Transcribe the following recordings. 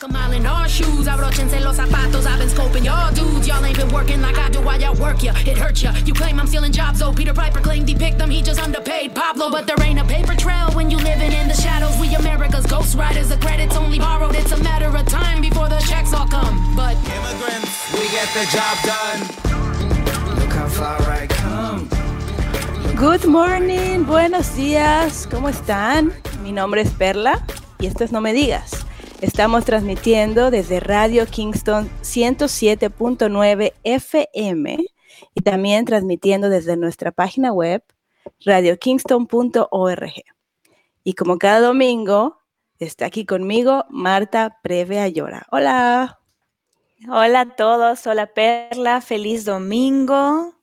A mile in our shoes, abrochense los zapatos. I've been scoping y'all dudes. Y'all ain't been working like I do while y'all work ya. It hurts ya. You claim I'm stealing jobs, though. Peter Piper claimed he picked them. He just underpaid Pablo. But there ain't a paper trail when you living in the shadows. We America's ghost riders. The credit's only borrowed. It's a matter of time before the checks all come. But immigrants, we get the job done. Look how far I come. Good morning, buenos días, ¿cómo están? Mi nombre es Perla y esto es No Me Digas. Estamos transmitiendo desde Radio Kingston 107.9 FM y también transmitiendo desde nuestra página web radiokingston.org. Y como cada domingo, está aquí conmigo Marta Preve Ayora. Hola. Hola a todos, hola Perla, feliz domingo.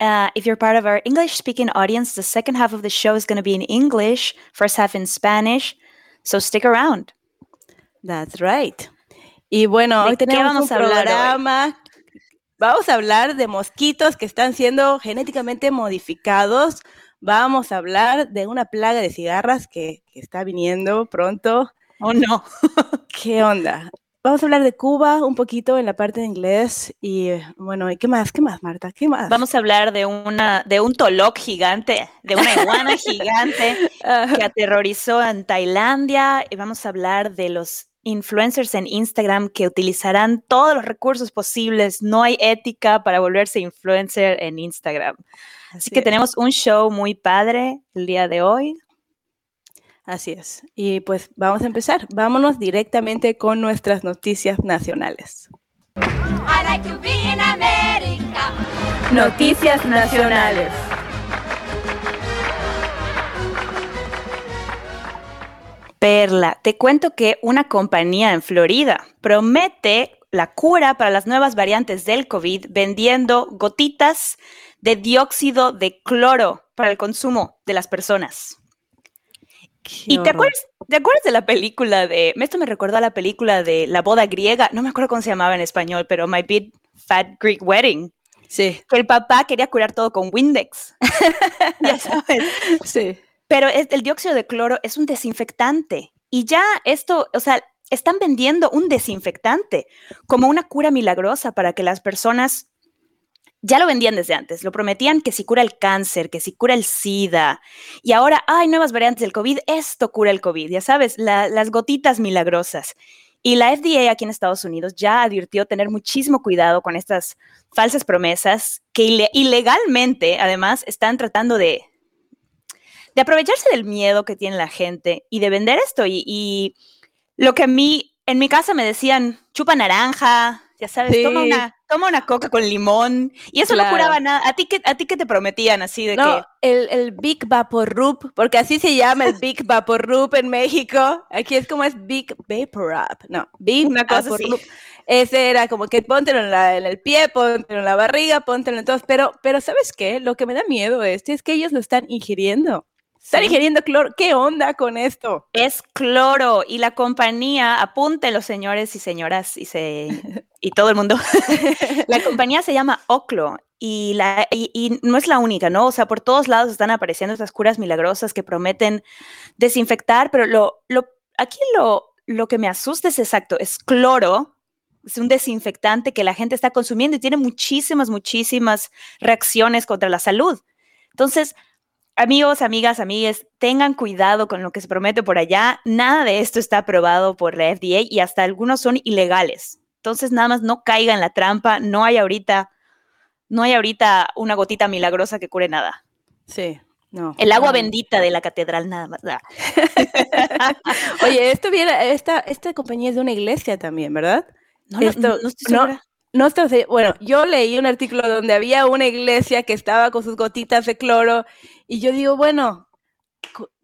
Uh, if you're part of our English speaking audience, the second half of the show is going to be in English, first half in Spanish. So stick around. That's right. Y bueno, hoy tenemos vamos un a hablar programa. Vamos a hablar de mosquitos que están siendo genéticamente modificados. Vamos a hablar de una plaga de cigarras que, que está viniendo pronto. Oh no. ¿Qué onda? Vamos a hablar de Cuba un poquito en la parte de inglés y bueno, ¿y qué más? ¿Qué más, Marta? ¿Qué más? Vamos a hablar de una de un toloc gigante, de una iguana gigante que aterrorizó en Tailandia y vamos a hablar de los influencers en Instagram que utilizarán todos los recursos posibles. No hay ética para volverse influencer en Instagram. Así, que es. tenemos un show muy padre el día de hoy. Así es. Y pues vamos a empezar. Vámonos directamente con nuestras noticias nacionales. I like to be in America. Noticias nacionales. Perla, te cuento que una compañía en Florida promete la cura para las nuevas variantes del COVID vendiendo gotitas de dióxido de cloro para el consumo de las personas. ¿Y te acuerdas, te acuerdas de la película de, esto me recordó a la película de la boda griega, no me acuerdo cómo se llamaba en español, pero My Big Fat Greek Wedding, Sí, que el papá quería curar todo con Windex. ya sabes. sí. Pero el dióxido de cloro es un desinfectante y ya esto, o sea, están vendiendo un desinfectante como una cura milagrosa para que las personas, ya lo vendían desde antes, lo prometían que si cura el cáncer, que si cura el SIDA y ahora hay nuevas variantes del COVID, esto cura el COVID, ya sabes, la- las gotitas milagrosas. Y la FDA aquí en Estados Unidos ya advirtió tener muchísimo cuidado con estas falsas promesas que ile- ilegalmente, además, están tratando de, de aprovecharse del miedo que tiene la gente y de vender esto. Y, y lo que a mí, en mi casa me decían, chupa naranja, ya sabes, toma, Sí. una, toma una coca con limón. Y eso Claro. no curaba nada. ¿A ti qué, a ti qué te prometían así de No, el, el Big Vapor Rub, porque así se llama el Big Vapor Rub en México. Aquí es como es Big Vapor Rub. No, Big Una cosa Vapor así. Ese era como que póntelo en, la- en el pie, póntelo en la barriga, póntelo en todos. Pero, pero ¿sabes qué? Lo que me da miedo es, es que ellos lo están ingiriendo. Están ingiriendo cloro. ¿Qué onda con esto? Es cloro y la compañía, apúntenlo señores y señoras y, se, y todo el mundo, la compañía se llama Oclo y, la, y, y no es la única, ¿no? O sea, por todos lados están apareciendo estas curas milagrosas que prometen desinfectar, pero lo, lo, aquí lo, lo que me asusta es exacto, es cloro, es un desinfectante que la gente está consumiendo y tiene muchísimas, muchísimas reacciones contra la salud. Entonces, Amigos, amigas, amigues, tengan cuidado con lo que se promete por allá. Nada de esto está aprobado por la FDA y hasta algunos son ilegales. Entonces, nada más no caiga en la trampa. No hay ahorita, no hay ahorita una gotita milagrosa que cure nada. Sí, no. El agua no. bendita de la catedral, nada más. Oye, esto viene, esta, esta compañía es de una iglesia también, ¿verdad? No, no, Esto- no, no estoy segura. No estoy bueno, yo leí un artículo donde había una iglesia que estaba con sus gotitas de cloro y yo digo, bueno,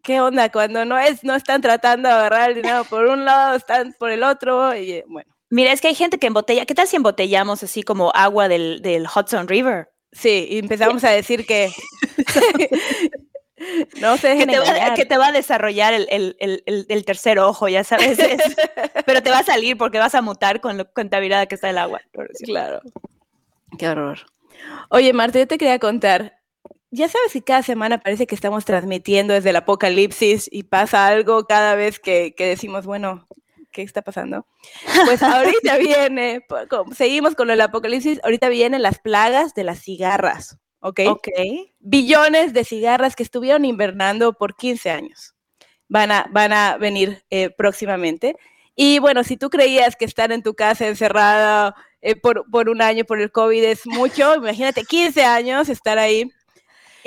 ¿qué onda? Cuando no es, no están tratando de agarrar el dinero por un lado, están por el otro y eh, bueno, Mira, es que hay gente que embotella. ¿Qué tal si embotellamos así como agua del, del Hudson River? sí, y empezamos a decir que no se que dejen te, va, que te va a desarrollar el, el- el- el- tercer ojo, ya sabes. es- pero te va a salir porque vas a mutar con lo contaminada que está el agua. Claro. Qué horror. Oye, Marta, yo te quería contar. Ya sabes que cada semana parece que estamos transmitiendo desde el apocalipsis y pasa algo cada vez que, que decimos, bueno, qué está pasando. Pues ahorita viene, co- seguimos con el apocalipsis, ahorita vienen las plagas de las cigarras, ¿ok? Ok. Billones de cigarras que estuvieron invernando por 15 años. Van a, van a venir eh, próximamente. Y bueno, si tú creías que estar en tu casa encerrada eh, por, por un año por el COVID es mucho, imagínate 15 años estar ahí.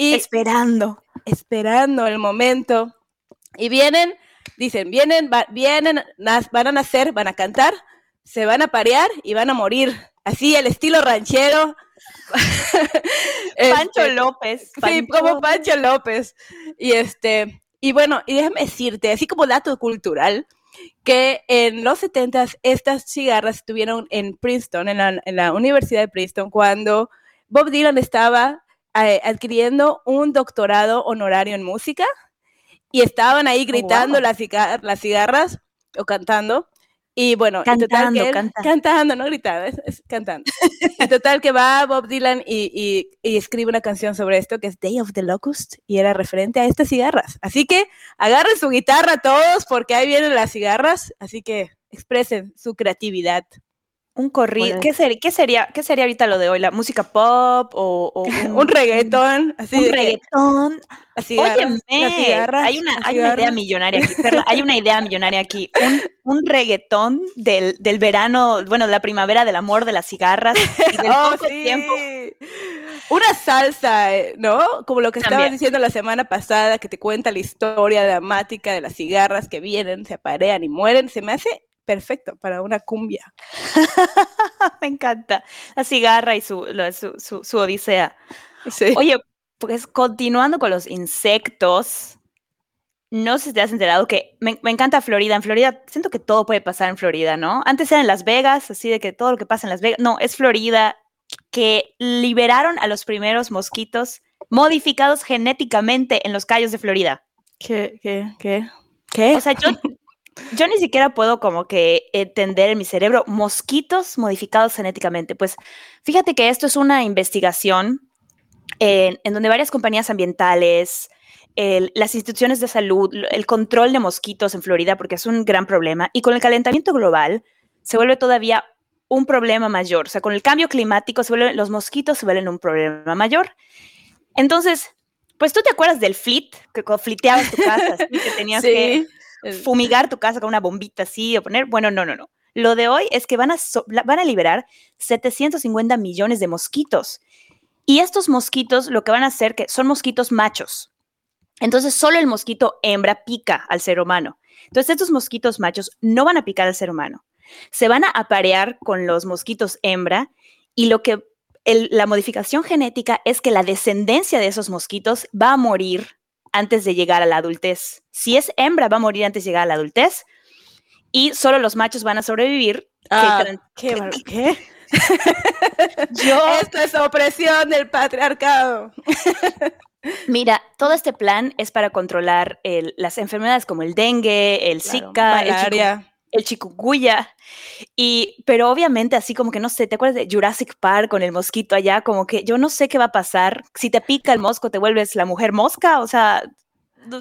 Y Esperando. esperando el momento. Y vienen, dicen, vienen, va- vienen, van a nacer, van a cantar, se van a parear y van a morir. Así, el estilo ranchero. Pancho Este, López. Sí, como Pancho López. Y este, y bueno, y déjame decirte, así como dato cultural, que en los 70 estas cigarras estuvieron en Princeton, en la, en la Universidad de Princeton, cuando Bob Dylan estaba eh, adquiriendo un doctorado honorario en música y estaban ahí gritando wow. las, cigar- las cigarras o cantando. Y bueno, total Cantando, que él- canta. cantando, no gritando, es, es cantando. En total que va Bob Dylan y, y- y escribe una canción sobre esto que es Day of the Locust y era referente a estas cigarras. Así que agarren su guitarra todos porque ahí vienen las cigarras, así que expresen su creatividad. Un corrido. ¿Qué, ser- qué sería, ¿Qué sería ahorita lo de hoy? ¿La música pop o, o Un reggaetón, así Un de reggaetón. cigarras, Óyeme, hay una, hay una idea millonaria aquí. Perla, hay una idea millonaria aquí. Un, un reggaetón del, del verano, bueno, de la primavera, del amor, de las cigarras y del Oh, poco sí. tiempo. Una salsa, eh, ¿no? Como lo que estabas También. diciendo la semana pasada, que te cuenta la historia dramática de las cigarras que vienen, se aparean y mueren. Se me hace perfecto para una cumbia. Me encanta. La cigarra y su, lo- su, su, su odisea. Sí. Oye, pues continuando con los insectos, no sé si te has enterado que me, me encanta Florida. En Florida, siento que todo puede pasar en Florida, ¿no? Antes era en Las Vegas, así de que todo lo que pasa en Las Vegas. No, es Florida que liberaron a los primeros mosquitos modificados genéticamente en los callos de Florida. ¿Qué, qué, qué? ¿Qué? O sea, yo, yo ni siquiera puedo como que entender en mi cerebro mosquitos modificados genéticamente. Pues fíjate que esto es una investigación en, en donde varias compañías ambientales, el- las instituciones de salud, el control de mosquitos en Florida, porque es un gran problema, y con el calentamiento global se vuelve todavía un problema mayor. O sea, con el cambio climático se vuelven, los mosquitos se vuelven un problema mayor. Entonces, pues tú te acuerdas del flit, que cuando fliteabas tu casa, que tenías que fumigar tu casa con una bombita así o poner. Bueno, no, no, no. Lo de hoy es que van a, so- van a liberar 750 millones de mosquitos. Y estos mosquitos lo que van a hacer que son mosquitos machos. Entonces, solo el mosquito hembra pica al ser humano. Entonces, estos mosquitos machos no van a picar al ser humano. Se van a aparear con los mosquitos hembra y lo que la modificación genética es que la descendencia de esos mosquitos va a morir antes de llegar a la adultez. Si es hembra, va a morir antes de llegar a la adultez y solo los machos van a sobrevivir. Ah, ¿qué, bar- qué? Yo, Esto es opresión del patriarcado. mira, todo este plan es para controlar el- las enfermedades como el dengue, el Claro, Zika, malaria. El chikungunya. Y, pero obviamente, así como que no sé, ¿te acuerdas de Jurassic Park con el mosquito allá? Como que yo no sé qué va a pasar. Si te pica el mosco, te vuelves la mujer mosca. O sea,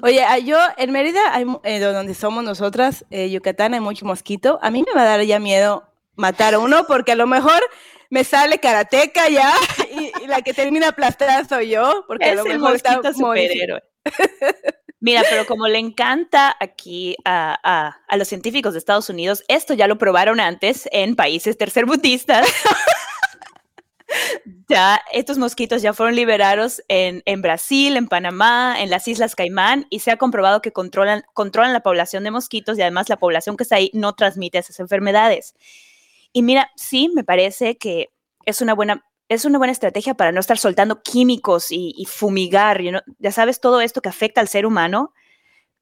Oye, ah, yo en Mérida, hay eh, do- donde somos nosotras, eh, Yucatán, hay mucho mosquito. A mí me va a dar ya miedo matar a uno porque a lo mejor me sale karateca ya y, y la que termina aplastada soy yo porque a lo mejor está mosquito superhéroe. Mira, pero como le encanta aquí a, a- los científicos de Estados Unidos, esto ya lo probaron antes en países tercermundistas. ya, estos mosquitos ya fueron liberados en, en Brasil, en Panamá, en las Islas Caimán, y se ha comprobado que controlan, controlan la población de mosquitos y además la población que está ahí no transmite esas enfermedades. Y mira, sí, me parece que es una buena, es una buena estrategia para no estar soltando químicos y, y fumigar, you know, ya sabes, todo esto que afecta al ser humano.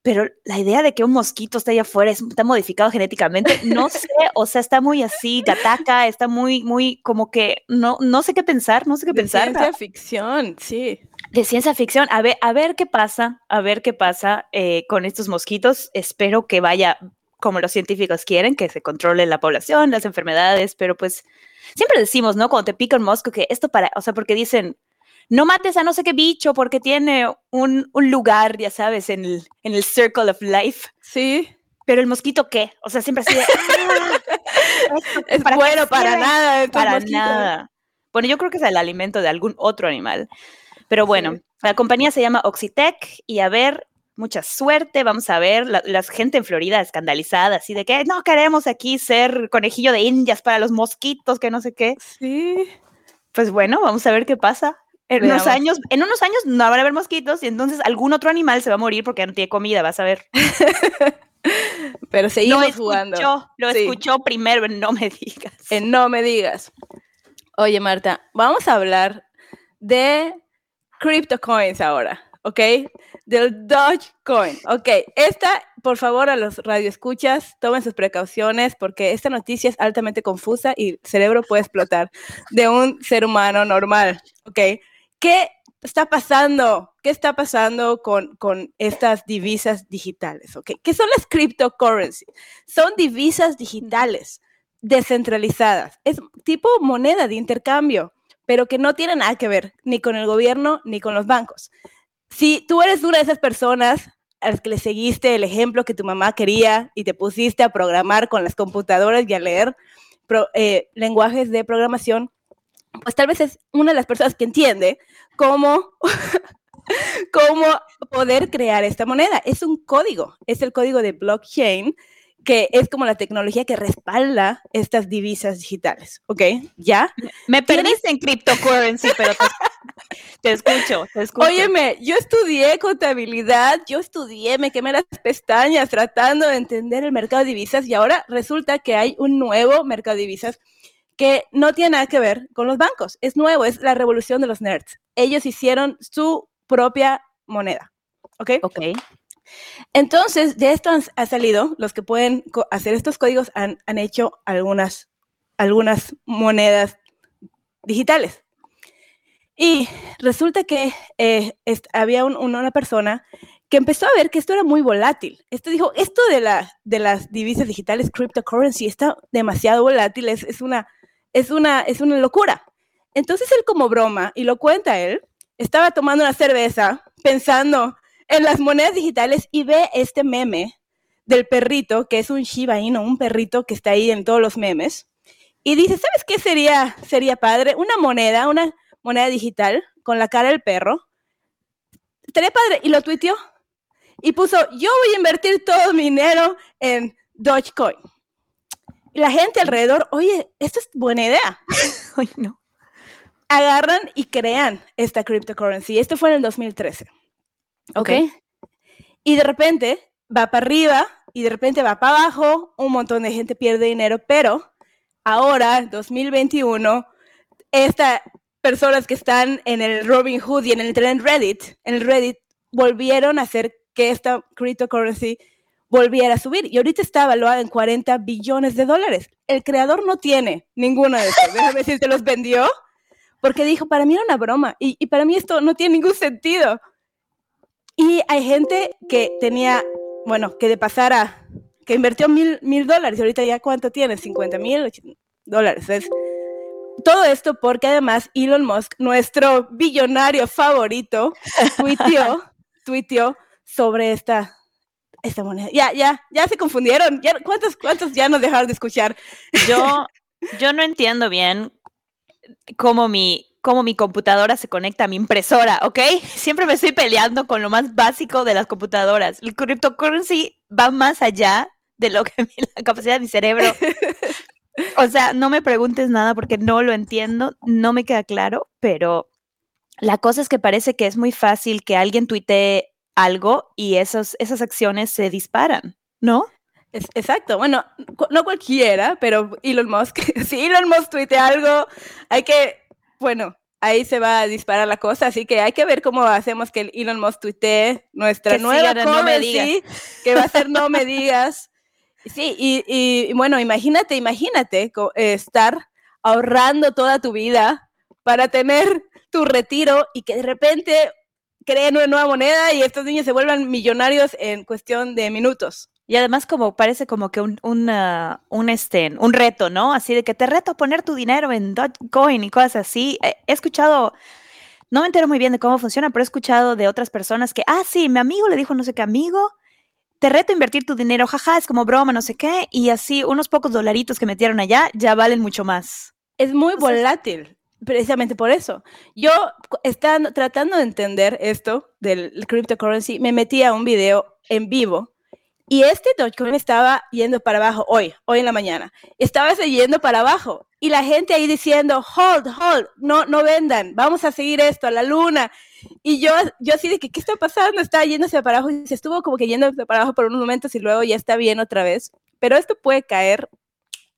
Pero la idea de que un mosquito esté allá afuera es- está modificado genéticamente, no sé, o sea, está muy así, gataca, está muy, muy como que no, no sé qué pensar, no sé qué de pensar ciencia ficción, sí. de ciencia ficción. A ver, a ver qué pasa, a ver qué pasa eh, con estos mosquitos. Espero que vaya como los científicos quieren, que se controle la población, las enfermedades, pero pues siempre decimos, ¿no? Cuando te pica un mosco, que esto para, o sea, porque dicen, no mates a no sé qué bicho porque tiene un, un lugar, ya sabes, en el, en el circle of life. Sí, pero el mosquito qué? O sea, siempre así de, "Ah, ¿esto Es para bueno para sirve?". nada. Para mosquitos. nada. Bueno, yo creo que es el alimento de algún otro animal. Pero bueno, la compañía se llama Oxitec y a ver, mucha suerte. Vamos a ver la, la gente en Florida escandalizada, así de que no queremos aquí ser conejillo de indias para los mosquitos, que no sé qué. Sí. Pues bueno, vamos a ver qué pasa. En unos años, en unos años no van a haber mosquitos y entonces algún otro animal se va a morir porque no tiene comida, vas a ver. Pero Lo seguimos jugando. lo Sí. escuchó primero, no me digas. Eh, no me digas. Oye, Marta, vamos a hablar de CryptoCoins ahora, ¿ok? Del Dogecoin. Ok, esta, por favor, a los radioescuchas, tomen sus precauciones porque esta noticia es altamente confusa y el cerebro puede explotar de un ser humano normal, ¿ok? ¿Qué está pasando? ¿Qué está pasando con, con estas divisas digitales? ¿ok? ¿Qué son las cryptocurrencies? Son divisas digitales descentralizadas. Es tipo moneda de intercambio, pero que no tiene nada que ver ni con el gobierno ni con los bancos. Si tú eres una de esas personas a las que le seguiste el ejemplo que tu mamá quería y te pusiste a programar con las computadoras y a leer pro- eh, lenguajes de programación, pues tal vez es una de las personas que entiende cómo, cómo poder crear esta moneda. Es un código, es el código de blockchain que es como la tecnología que respalda estas divisas digitales, ¿ok? ¿Ya? Me ¿Tienes- perdiste en cryptocurrency, pero te, escucho, te escucho. Óyeme, yo estudié contabilidad, yo estudié, me quemé las pestañas tratando de entender el mercado de divisas y ahora resulta que hay un nuevo mercado de divisas que no tiene nada que ver con los bancos. Es nuevo, es la revolución de los nerds. Ellos hicieron su propia moneda, ¿ok? Ok. Entonces, de esto han, ha salido, los que pueden hacer estos códigos han, han hecho algunas, algunas monedas digitales. Y resulta que eh, había un- un- una persona que empezó a ver que esto era muy volátil. Esto dijo, esto de, la, las divisas digitales, cryptocurrency, está demasiado volátil, es, es, una, es, una, es una locura. Entonces él como broma, y lo cuenta él, estaba tomando una cerveza pensando en las monedas digitales y ve este meme del perrito, que es un Shiba Inu, un perrito que está ahí en todos los memes, y dice, ¿sabes qué sería, sería padre? Una moneda, una moneda digital con la cara del perro. Estaría padre. Y lo tuiteó. Y puso, yo voy a invertir todo mi dinero en Dogecoin. Y la gente alrededor, oye, esto es buena idea. Ay, no. Agarran y crean esta cryptocurrency. Esto fue en el 2013. ¿Ok? Y de repente va para arriba y de repente va para abajo. Un montón de gente pierde dinero, pero ahora, 2021, estas personas que están en el Robin Hood y en el en Reddit, en el Reddit, volvieron a hacer que esta cryptocurrency volviera a subir. Y ahorita está evaluada en 40 billones de dólares. El creador no tiene ninguna de estos. Déjame decir, te los vendió porque dijo, para mí era una broma y, y para mí esto no tiene ningún sentido. Y hay gente que tenía, bueno, que de pasar a, que invirtió mil, mil dólares y ahorita ya cuánto tiene, 50 mil dólares. Es, todo esto porque además Elon Musk, nuestro billonario favorito, tuiteó, tuiteó sobre esta, esta moneda. Ya, ya, ya se confundieron. Ya, ¿cuántos, ¿Cuántos ya nos dejaron de escuchar? Yo, yo no entiendo bien cómo mi, cómo mi computadora se conecta a mi impresora, ¿ok? Siempre me estoy peleando con lo más básico de las computadoras. El cryptocurrency va más allá de lo que la capacidad de mi cerebro. O sea, no me preguntes nada porque no lo entiendo, no me queda claro, pero la cosa es que parece que es muy fácil que alguien tuitee algo y esos, esas acciones se disparan, ¿no? Es- exacto, bueno, cu- no cualquiera, pero Elon Musk, si Elon Musk tuitea algo, hay que, bueno, ahí se va a disparar la cosa, así que hay que ver cómo hacemos que el Elon Musk tuitee nuestra Que nueva No Me currency, que va a ser No Me Digas. Sí, y, y- bueno, imagínate, imagínate estar ahorrando toda tu vida para tener tu retiro y que de repente creen una nueva moneda y estos niños se vuelvan millonarios en cuestión de minutos. Y además como parece como que un, una- un, este, un reto, ¿no? Así de que te reto a poner tu dinero en Dogecoin y cosas así. He escuchado, no me entero muy bien de cómo funciona, pero he escuchado de otras personas que, ah, sí, mi amigo le dijo no sé qué amigo te reto a invertir tu dinero, jaja, es como broma, no sé qué, y así unos pocos dolaritos que metieron allá ya valen mucho más. Es muy volátil, precisamente por eso. Yo, estando, tratando de entender esto del cryptocurrency, me metí a un video en vivo y este Dogecoin estaba yendo para abajo hoy, hoy en la mañana. Estaba yendo para abajo. Y la gente ahí diciendo, hold, hold, no, no vendan, vamos a seguir esto, a la luna. Y yo, yo así de que, ¿qué está pasando? Está yéndose para abajo y se estuvo como que yendo para abajo por unos momentos y luego ya está bien otra vez. Pero esto puede caer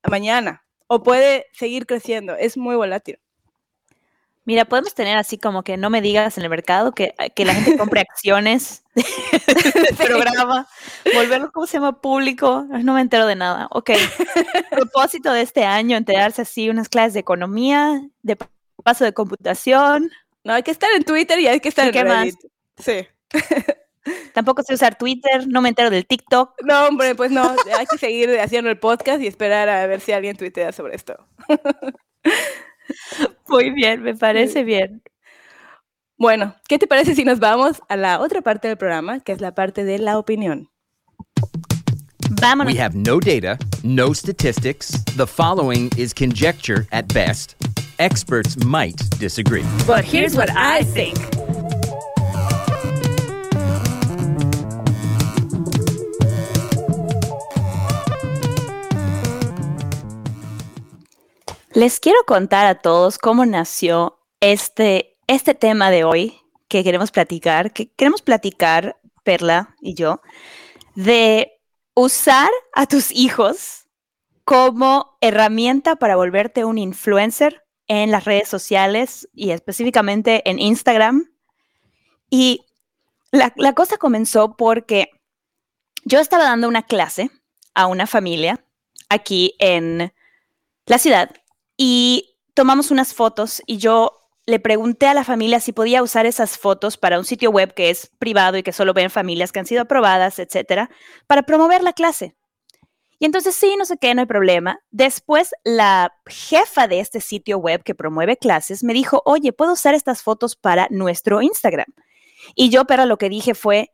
mañana o puede seguir creciendo. Es muy volátil. Mira, podemos tener así como que no me digas en el mercado que, que la gente compre acciones del programa, volverlo, ¿cómo se llama? Público. No me entero de nada. Ok. Propósito de este año, enterarse así, unas clases de economía, de paso de computación. No, hay que estar en Twitter y hay que estar en qué Reddit. más? Sí. Tampoco sé usar Twitter, no me entero del TikTok. No, hombre, pues no, hay que seguir haciendo el podcast y esperar a ver si alguien tuitea sobre esto. Muy bien, me parece bien. Bueno, ¿qué te parece si nos vamos a la otra parte del programa, que es la parte de la opinión? Vámonos. We have no data, no statistics. The following is conjecture at best. Experts might disagree. But here's what I think. Les quiero contar a todos cómo nació este, este tema de hoy que queremos platicar, que queremos platicar, Perla y yo, de usar a tus hijos como herramienta para volverte un influencer en las redes sociales y específicamente en Instagram. Y la, la cosa comenzó porque yo estaba dando una clase a una familia aquí en la ciudad y tomamos unas fotos y yo le pregunté a la familia si podía usar esas fotos para un sitio web que es privado y que solo ven familias que han sido aprobadas, etcétera, para promover la clase. Y entonces sí, no sé qué, no hay problema. Después la jefa de este sitio web que promueve clases me dijo, oye, ¿puedo usar estas fotos para nuestro Instagram? Y yo, pero lo que dije fue,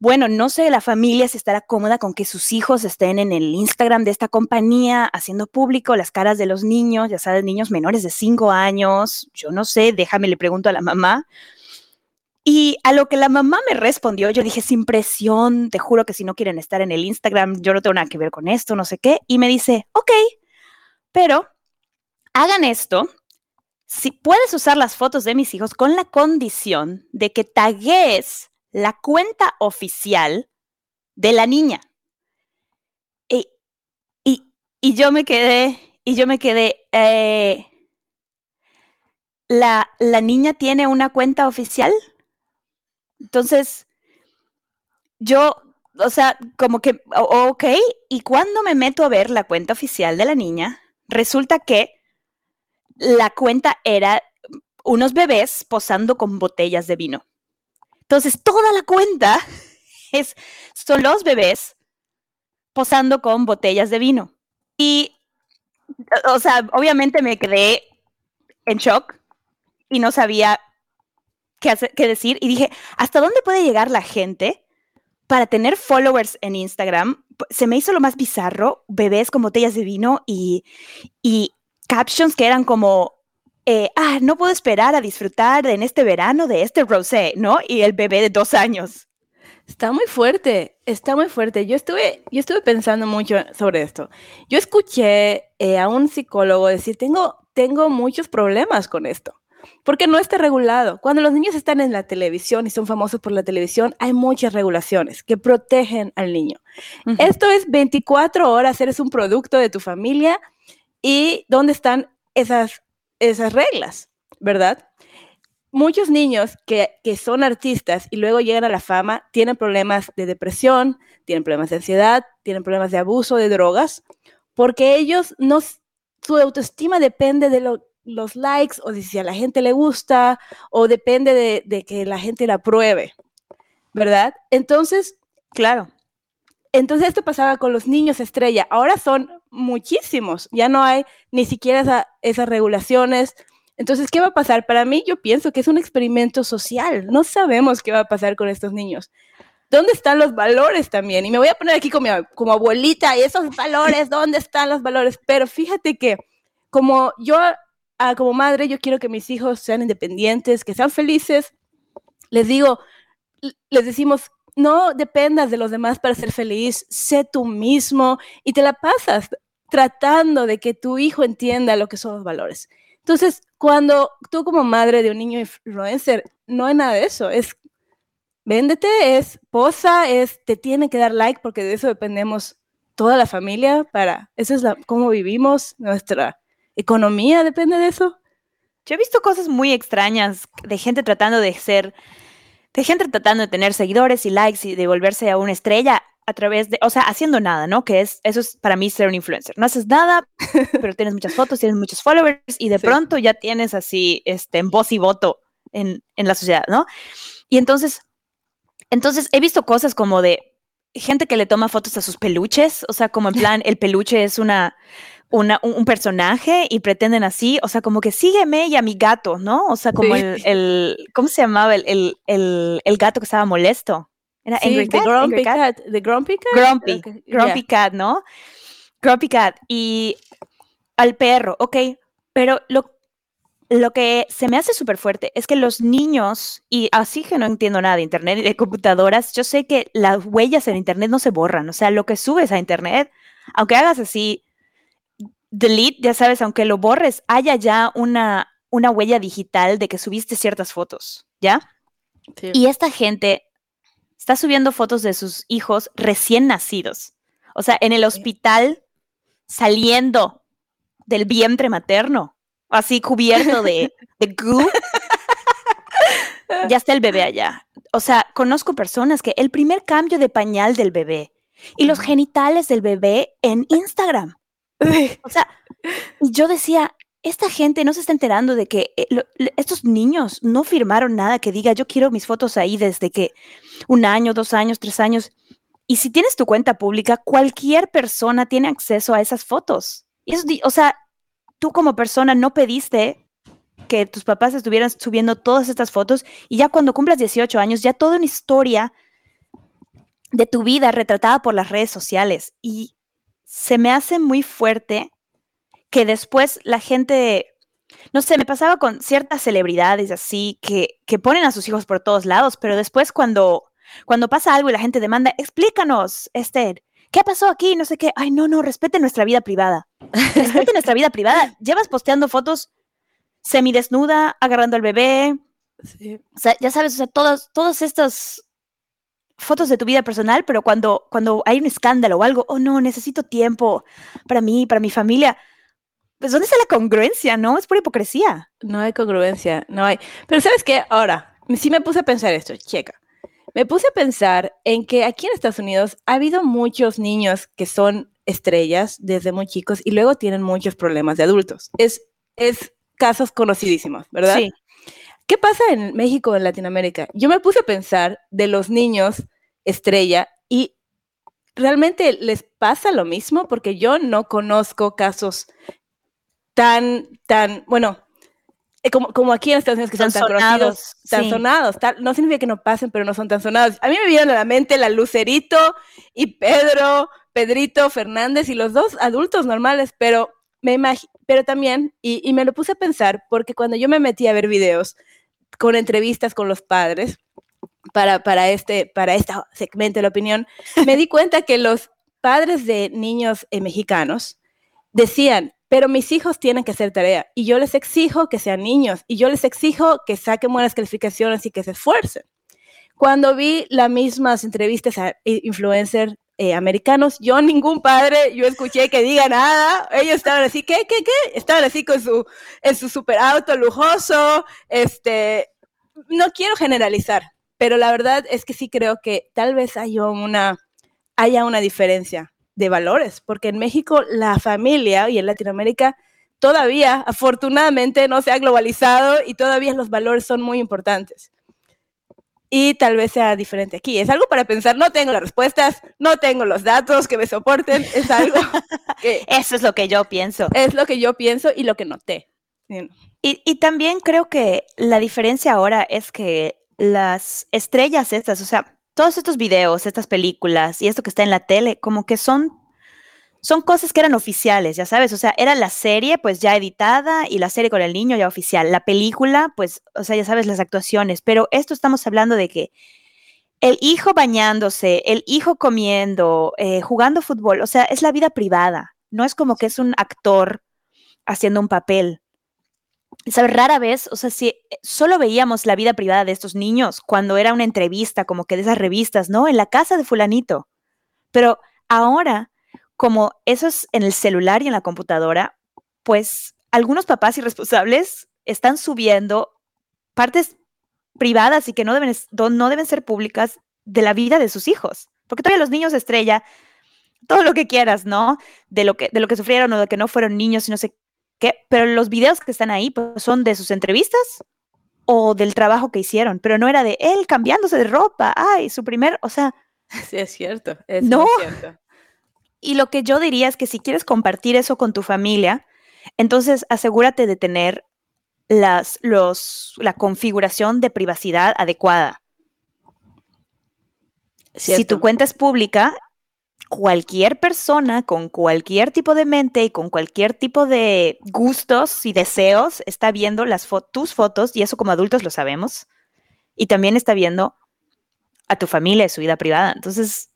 bueno, no sé la familia si estará cómoda con que sus hijos estén en el Instagram de esta compañía haciendo público las caras de los niños, ya sabes, niños menores de 5 años, yo no sé, déjame, le pregunto a la mamá. Y a lo que la mamá me respondió, yo dije, sin presión, te juro que si no quieren estar en el Instagram, yo no tengo nada que ver con esto, no sé qué. Y me dice, ok, pero hagan esto. Si puedes usar las fotos de mis hijos con la condición de que tagues la cuenta oficial de la niña. Y, y, y yo me quedé, y yo me quedé, eh, ¿la, ¿la niña tiene una cuenta oficial? Entonces, yo, o sea, como que, ok, y cuando me meto a ver la cuenta oficial de la niña, resulta que la cuenta era unos bebés posando con botellas de vino. Entonces, toda la cuenta es, son los bebés posando con botellas de vino. Y, o sea, obviamente me quedé en shock y no sabía qué, hacer- qué decir. Y dije, ¿hasta dónde puede llegar la gente para tener followers en Instagram? Se me hizo lo más bizarro, bebés con botellas de vino y, y captions que eran como, eh, ah, no puedo esperar a disfrutar en este verano de este rosé, ¿no? Y el bebé de dos años. Está muy fuerte, está muy fuerte. Yo estuve, yo estuve pensando mucho sobre esto. Yo escuché eh, a un psicólogo decir, tengo, tengo muchos problemas con esto, porque no está regulado. Cuando los niños están en la televisión y son famosos por la televisión, hay muchas regulaciones que protegen al niño. Esto es 24 horas, eres un producto de tu familia y dónde están esas, esas reglas, ¿verdad? Muchos niños que, que son artistas y luego llegan a la fama tienen problemas de depresión, tienen problemas de ansiedad, tienen problemas de abuso de drogas, porque ellos no, su autoestima depende de lo- los likes o de si a la gente le gusta o depende de, de que la gente la apruebe, ¿verdad? Entonces, Claro. entonces esto pasaba con los niños estrella. Ahora son muchísimos. Ya no hay ni siquiera esa- esas regulaciones. Entonces, ¿qué va a pasar? Para mí, yo pienso que es un experimento social. No sabemos qué va a pasar con estos niños. ¿dónde están los valores también? Y me voy a poner aquí como, como abuelita, y esos valores, ¿dónde están los valores? Pero fíjate que como yo, ah, como madre, yo quiero que mis hijos sean independientes, que sean felices, les digo, les decimos, no dependas de los demás para ser feliz, sé tú mismo y te la pasas tratando de que tu hijo entienda lo que son los valores. Entonces, cuando tú como madre de un niño influencer, no hay nada de eso, es véndete, es posa, es te tiene que dar like porque de eso dependemos toda la familia para, eso es la, cómo vivimos, nuestra economía depende de eso. Yo he visto cosas muy extrañas de gente tratando de ser, de gente tratando de tener seguidores y likes y de volverse a una estrella a través de, o sea, haciendo nada, ¿no? Que es, eso es para mí ser un influencer. No haces nada, pero tienes muchas fotos, tienes muchos followers y de pronto ya tienes así, este, en voz y voto en, en la sociedad, ¿no? Y entonces, entonces he visto cosas como de gente que le toma fotos a sus peluches, o sea, como en plan, el peluche es una, una, un personaje y pretenden así, o sea, como que sígueme y a mi gato, ¿no? O sea, como el, el, ¿cómo se llamaba? El, el, el, el gato que estaba molesto. Era sí, Angry Cat, Grumpy Cat. Cat. The Grumpy Cat. Grumpy, okay. Grumpy yeah. Cat, ¿no? Grumpy Cat. Y al perro, ok, pero lo, lo que se me hace súper fuerte es que los niños, y así que no entiendo nada de Internet y de computadoras, yo sé que las huellas en Internet no se borran, o sea, lo que subes a Internet, aunque hagas así, delete, ya sabes, aunque lo borres, haya ya una, una huella digital de que subiste ciertas fotos, ¿ya? Sí. Y esta gente está subiendo fotos de sus hijos recién nacidos. O sea, en el hospital saliendo del vientre materno, así cubierto de, de goo. ya está el bebé allá. O sea, conozco personas que el primer cambio de pañal del bebé y los genitales del bebé en Instagram. O sea, yo decía, esta gente no se está enterando de que eh, estos niños no firmaron nada que diga yo quiero mis fotos ahí desde que un año, dos años, tres años. Y si tienes tu cuenta pública, cualquier persona tiene acceso a esas fotos. Y eso, o sea, tú como persona no pediste que tus papás estuvieran subiendo todas estas fotos y ya cuando cumplas 18 años, ya toda una historia de tu vida retratada por las redes sociales. Y se me hace muy fuerte que después la gente, no sé, me pasaba con ciertas celebridades así que, que ponen a sus hijos por todos lados, pero después cuando, cuando pasa algo y la gente demanda, explícanos, Esther, ¿qué pasó aquí? No sé qué. Ay, no, no, respete nuestra vida privada. Respete nuestra vida privada. Llevas posteando fotos semidesnuda, agarrando al bebé. Sí. O sea, ya sabes, o sea, todos, todos estos fotos de tu vida personal, pero cuando, cuando hay un escándalo o algo, oh no, necesito tiempo para mí, para mi familia. Pues, ¿dónde está la congruencia, no? Es por hipocresía. No hay congruencia, no hay. Pero ¿sabes qué? Ahora, sí me puse a pensar esto, checa. Me puse a pensar en que aquí en Estados Unidos ha habido muchos niños que son estrellas desde muy chicos y luego tienen muchos problemas de adultos. Es, es casos conocidísimos, ¿verdad? Sí. ¿Qué pasa en México, en Latinoamérica? Yo me puse a pensar de los niños estrella y realmente les pasa lo mismo porque yo no conozco casos tan, tan, bueno, eh, como, como aquí en Estados Unidos que son tan sonados, conocidos, tan sí. sonados, no significa que no pasen, pero no son tan sonados. A mí me vinieron a la mente la Lucerito y Pedro, Pedrito Fernández y los dos adultos normales, pero me imagino, pero también, y, y me lo puse a pensar, porque cuando yo me metí a ver videos con entrevistas con los padres, para, para, este, para este segmento de la opinión, me di cuenta que los padres de niños eh, mexicanos decían, pero mis hijos tienen que hacer tarea y yo les exijo que sean niños y yo les exijo que saquen buenas calificaciones y que se esfuercen. Cuando vi las mismas entrevistas a influencers eh, americanos, yo ningún padre, yo escuché que diga nada, ellos estaban así, ¿qué, qué, qué? Estaban así con su, en su super auto lujoso, este, no quiero generalizar, pero la verdad es que sí creo que tal vez haya una, haya una diferencia de valores, porque en México la familia y en Latinoamérica todavía, afortunadamente, no se ha globalizado y todavía los valores son muy importantes. Y tal vez sea diferente aquí. Es algo para pensar, no tengo las respuestas, no tengo los datos que me soporten, es algo que... Eso es lo que yo pienso. Es lo que yo pienso y lo que noté. Y, y también creo que la diferencia ahora es que las estrellas estas, o sea, todos estos videos, estas películas y esto que está en la tele, como que son son cosas que eran oficiales, ya sabes, o sea, era la serie pues ya editada y la serie con el niño ya oficial, la película pues, o sea, ya sabes las actuaciones, pero esto estamos hablando de que el hijo bañándose, el hijo comiendo, eh, jugando fútbol, o sea, es la vida privada, no es como que es un actor haciendo un papel. ¿Sabes? Rara vez, o sea, si solo veíamos la vida privada de estos niños cuando era una entrevista, como que de esas revistas, ¿no? En la casa de fulanito. Pero ahora como eso es en el celular y en la computadora, pues algunos papás irresponsables están subiendo partes privadas y que no deben, no deben ser públicas de la vida de sus hijos. Porque todavía los niños estrella, todo lo que quieras, ¿no? De lo que, de lo que sufrieron o de que no fueron niños y no sé qué. Pero los videos que están ahí pues, son de sus entrevistas o del trabajo que hicieron. Pero no era de él cambiándose de ropa. Ay, su primer, o sea. Sí, es cierto. Es no, cierto. Y lo que yo diría es que si quieres compartir eso con tu familia, entonces asegúrate de tener las, los, la configuración de privacidad adecuada. Si tu cuenta es pública, cualquier persona con cualquier tipo de mente y con cualquier tipo de gustos y deseos está viendo las tus fotos, y eso como adultos lo sabemos, y también está viendo a tu familia, su vida privada. Entonces,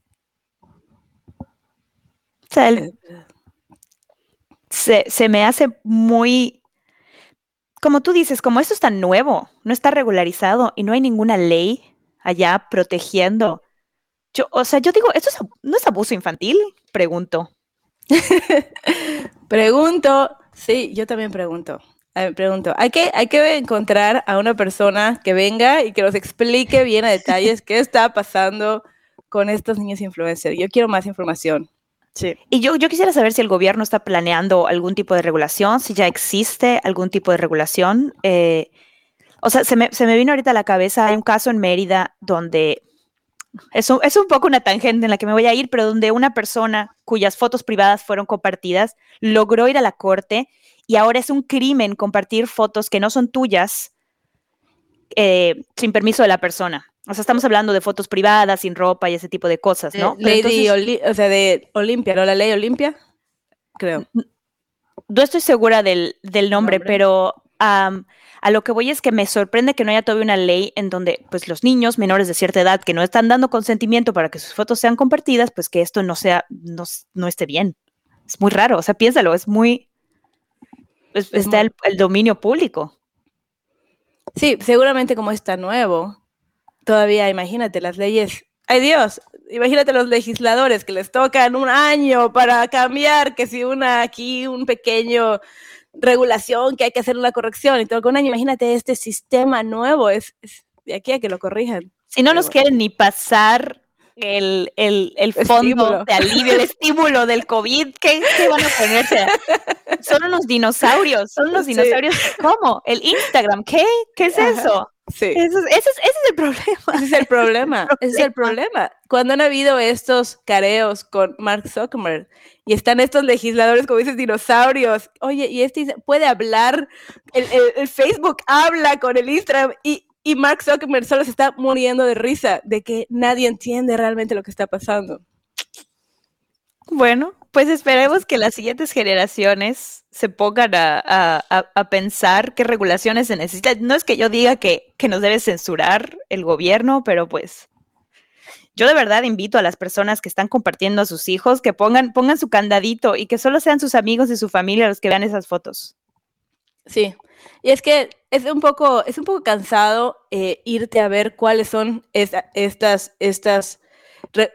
se, se me hace muy, como tú dices, como esto es tan nuevo, no está regularizado y no hay ninguna ley allá protegiendo. Yo, o sea, yo digo, ¿esto no es abuso infantil? Pregunto. pregunto, sí, yo también pregunto. pregunto, hay que, hay que encontrar a una persona que venga y que nos explique bien a detalles qué está pasando con estos niños influencers. Yo quiero más información. Y yo, yo quisiera saber si el gobierno está planeando algún tipo de regulación, si ya existe algún tipo de regulación. Eh, o sea, se me, se me, vino ahorita a la cabeza, hay un caso en Mérida donde, es un poco una tangente en la que me voy a ir, pero donde una persona cuyas fotos privadas fueron compartidas logró ir a la corte y ahora es un crimen compartir fotos que no son tuyas eh, sin permiso de la persona. O sea, estamos hablando de fotos privadas, sin ropa y ese tipo de cosas, ¿no? Lady o sea, de Olimpia, ¿no? La ley Olimpia, creo. No estoy segura del, nombre, pero a lo que voy es que me sorprende que no haya todavía una ley en donde pues los niños menores de cierta edad que no están dando consentimiento para que sus fotos sean compartidas, pues que esto no sea, no, no esté bien. Es muy raro, o sea, piénsalo, es muy... está El, el dominio público. Sí, seguramente como está nuevo, todavía imagínate las leyes. ¡Ay Dios! Imagínate los legisladores que les tocan un año para cambiar, que si una aquí, un pequeño regulación, que hay que hacer una corrección y todo un año. Imagínate este sistema nuevo, es, de aquí a que lo corrijan. Si no nos quieren ni pasar el, fondo de alivio, el estímulo del COVID, ¿qué, van a ponerse? Son unos dinosaurios, son los dinosaurios. ¿Cómo? ¿El Instagram? ¿Qué? ¿Qué es eso? Sí. Ese es, el problema. Ese es el problema. ese es el problema. Cuando han habido estos careos con Mark Zuckerberg y están estos legisladores, como dices, dinosaurios. Oye, y este puede hablar, el, Facebook habla con el Instagram y, y Mark Zuckerberg solo se está muriendo de risa de que nadie entiende realmente lo que está pasando. Bueno, pues esperemos que las siguientes generaciones se pongan a, pensar qué regulaciones se necesitan. No es que yo diga que, nos debe censurar el gobierno, pero pues yo de verdad invito a las personas que están compartiendo a sus hijos que pongan, pongan su candadito y que solo sean sus amigos y su familia los que vean esas fotos. Sí, y es que es un poco, es un poco cansado eh, irte a ver cuáles son estas, estas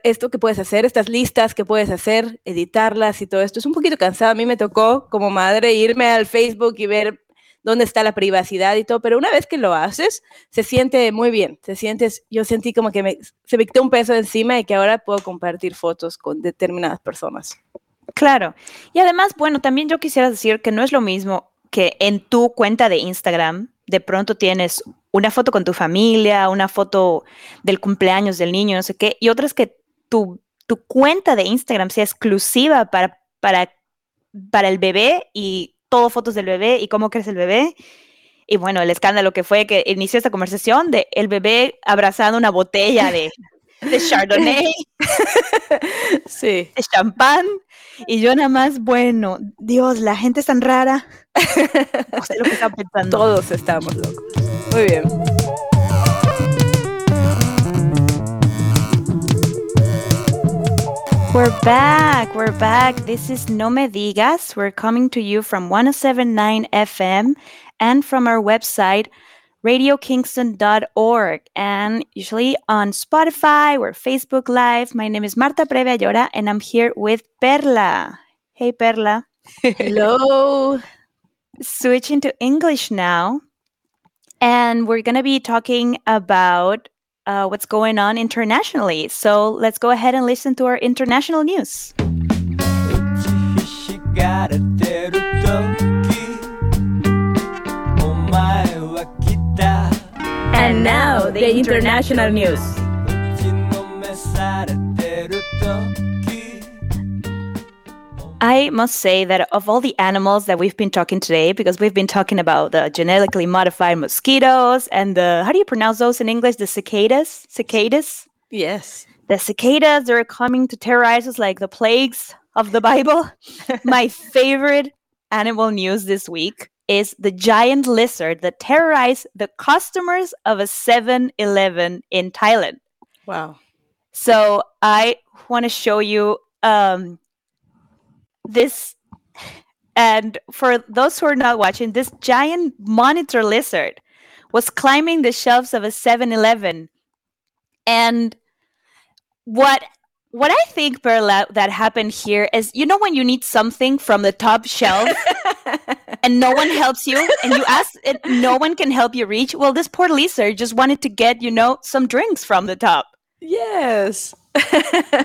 esto que puedes hacer, estas listas que puedes hacer, editarlas y todo esto. Es un poquito cansado. A mí me tocó como madre irme al Facebook y ver dónde está la privacidad y todo, pero una vez que lo haces, se siente muy bien. Se sientes, yo sentí como que me, se me quitó un peso encima y que ahora puedo compartir fotos con determinadas personas. Claro. Y además, bueno, también yo quisiera decir que no es lo mismo que en tu cuenta de Instagram de pronto tienes una foto con tu familia, una foto del cumpleaños del niño, no sé qué, y otras que tu, tu cuenta de Instagram sea exclusiva para, para, para el bebé y todo fotos del bebé y cómo crece el bebé. Y bueno, el escándalo que fue que inició esta conversación de el bebé abrazando una botella de, de Chardonnay, Sí. de champán. Y yo nada más, bueno, Dios, la gente es tan rara. No sé lo que está pensando. Todos estamos locos. Muy bien. We're back. We're back. This is No Me Digas. We're coming to you from 1079 FM and from our website, radiokingston.org, and usually on Spotify or Facebook Live. My name is Marta Previa Llora, and I'm here with Perla. Hey, Perla. Hello. Switching to English now. And we're going to be talking about uh, what's going on internationally. So let's go ahead and listen to our international news. And now, the international news. I must say that of all the animals that we've been talking today, because we've been talking about the genetically modified mosquitoes and the, how do you pronounce those in English? The cicadas? Cicadas? Yes. The cicadas, are coming to terrorize us like the plagues of the Bible. My favorite animal news this week is the giant lizard that terrorized the customers of a 7 Eleven in Thailand. Wow. So I want to show you um, this. And for those who are not watching, this giant monitor lizard was climbing the shelves of a 7 Eleven. And what what I think, Perla, that happened here is you know when you need something from the top shelf and no one helps you and you ask and no one can help you reach? Well, this poor Lisa just wanted to get, you know, some drinks from the top. Yes.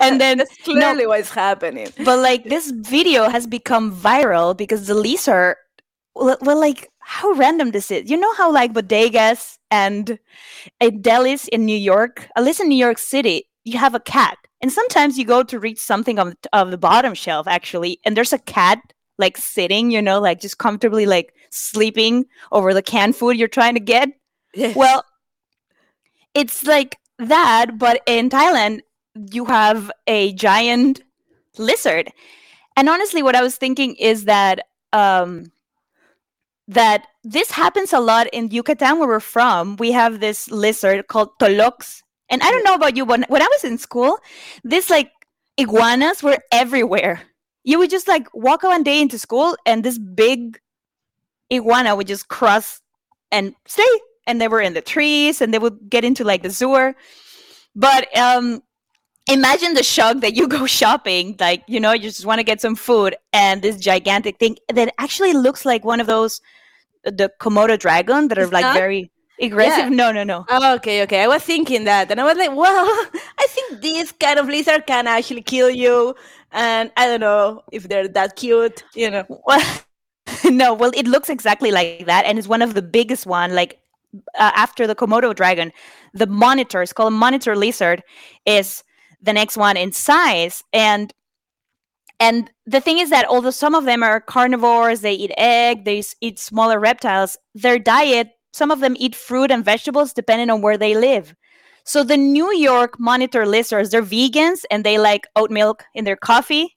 And then- that's no. clearly what's happening. But like this video has become viral because the lizard, well, well, like how random this is. You know how like bodegas and uh, delis in New York, at least in New York City, you have a cat, and sometimes you go to reach something of, of the bottom shelf actually, and there's a cat like sitting, you know, like just comfortably like sleeping over the canned food you're trying to get. Well, it's like that, but in Thailand, you have a giant lizard. And honestly, what I was thinking is that um, that this happens a lot in Yucatan, where we're from. We have this lizard called tolox, and I don't know about you, but when I was in school, this like iguanas were everywhere. You would just like walk one day into school, and this big iguana would just cross and stay and they were in the trees and they would get into like the sewer but um imagine the shock that you go shopping like you know you just want to get some food and this gigantic thing that actually looks like one of those the komodo dragon that are like very aggressive Yeah. no no no Oh, okay, okay. I was thinking that, and I was like, well, I think this kind of lizard can actually kill you, and I don't know if they're that cute, you know. well no well it looks exactly like that and it's one of the biggest one like uh, after the komodo dragon the monitor it's called a monitor lizard is the next one in size and and the thing is that although some of them are carnivores they eat egg they eat smaller reptiles their diet some of them eat fruit and vegetables depending on where they live so the new york monitor lizards they're vegans and they like oat milk in their coffee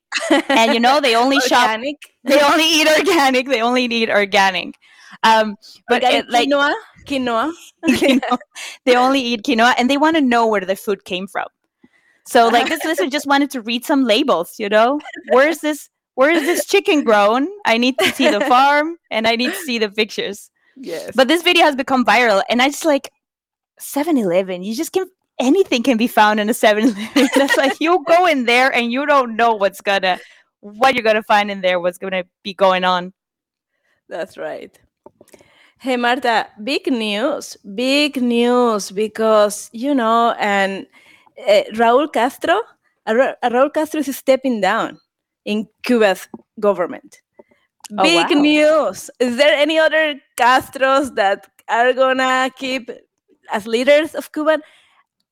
and you know they only shop they only eat organic. They only eat organic. Um, but organic it, like quinoa, quinoa. know, they only eat quinoa, and they want to know where the food came from. So, like this lizard just wanted to read some labels. You know, where is this? Where is this chicken grown? I need to see the farm, and I need to see the pictures. Yes. But this video has become viral, and I just like 7-Eleven. You just can anything can be found in a 7-Eleven. That's like you go in there and you don't know what's gonna what you're gonna find in there, what's gonna be going on. That's right. Hey, Marta, big news, big news because, you know, and uh, Raul Castro, Ra- Raul Castro is stepping down in Cuba's government. Oh, Big wow. news. Is there any other Castros that are gonna keep as leaders of Cuba?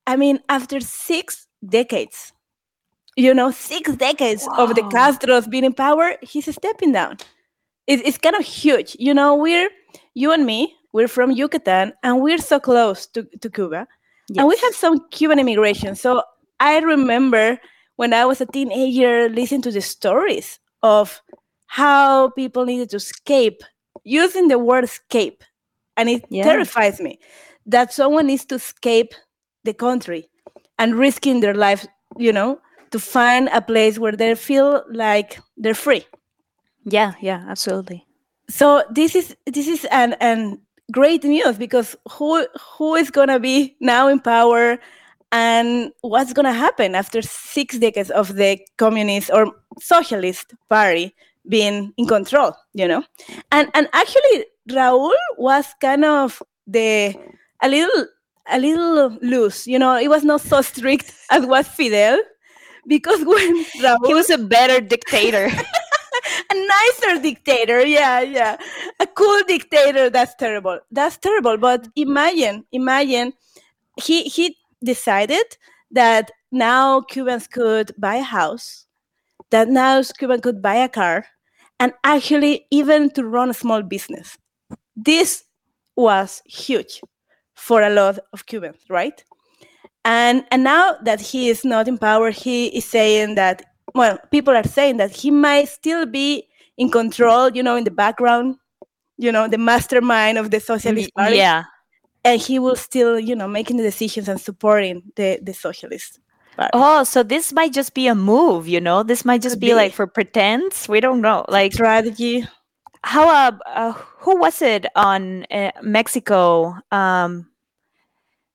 I mean, after six decades, you know, six decades of the Castros being in power, he's stepping down. It, it's kind of huge. You know, we're, you and me, we're from Yucatan and we're so close to, to Cuba. And we have some Cuban immigration. So I remember when I was a teenager listening to the stories of how people needed to escape using the word escape. And it Yeah. terrifies me that someone needs to escape the country and risking their life, you know, to find a place where they feel like they're free. Yeah, yeah, absolutely. So this is this is an, an great news because who who is gonna be now in power and what's gonna happen after six decades of the communist or socialist party being in control, you know? And and actually Raul was kind of the a little a little loose, you know, it was not so strict as was Fidel. Because when Raul He was a better dictator. a nicer dictator yeah yeah a cool dictator that's terrible that's terrible but imagine imagine he he decided that now cubans could buy a house that now cuban could buy a car and actually even to run a small business. This was huge for a lot of cubans right? And and now that he is not in power he is saying that well people are saying that he might still be in control you know in the background you know the mastermind of the socialist mm, party yeah. and he will still you know making the decisions and supporting the the socialist party Oh, so this might just be a move, you know? This might just Could be, like for pretense. We don't know. Like strategy how uh, uh who was it on uh, Mexico um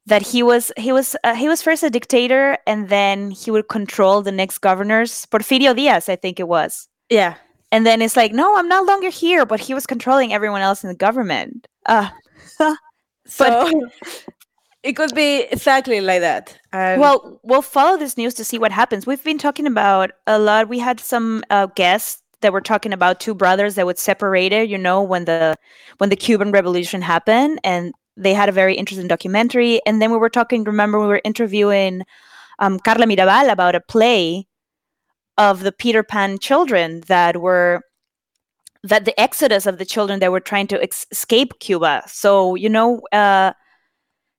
that he was he was uh, he was first a dictator and then he would control the next governors Porfirio Diaz I think it was yeah and then it's like no I'm no longer here but he was controlling everyone else in the government uh so it could be exactly like that. And well we'll follow this news to see what happens. We've been talking about a lot. We had some uh, guests that were talking about two brothers that would separate it you know when the when the cuban revolution happened and they had a very interesting documentary. And then we were talking remember we were interviewing um, carla mirabal about a play of the peter pan children that were that the exodus of the children that were trying to ex- escape cuba. So you know uh,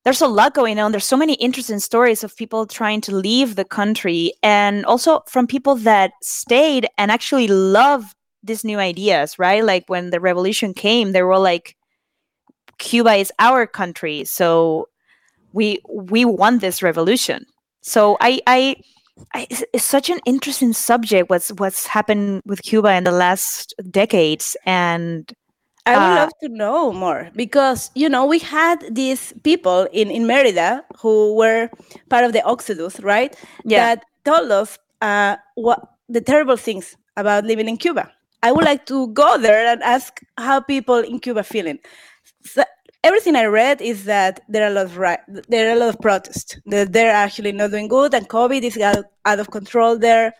there's a lot going on. There's so many interesting stories of people trying to leave the country and also from people that stayed and actually love these new ideas, right? Like when the revolution came, they were like, Cuba is our country. So we we want this revolution. So I I, I it's, it's such an interesting subject what's what's happened with Cuba in the last decades and I would Uh, love to know more because you know we had these people in in Merida who were part of the Exodus, right? Yeah. That told us uh, what the terrible things about living in Cuba. I would like to go there and ask how people in Cuba feeling. So, everything I read is that there are a lot of ri- there are a lot of protests. That they're actually not doing good, and COVID is out, out of control there.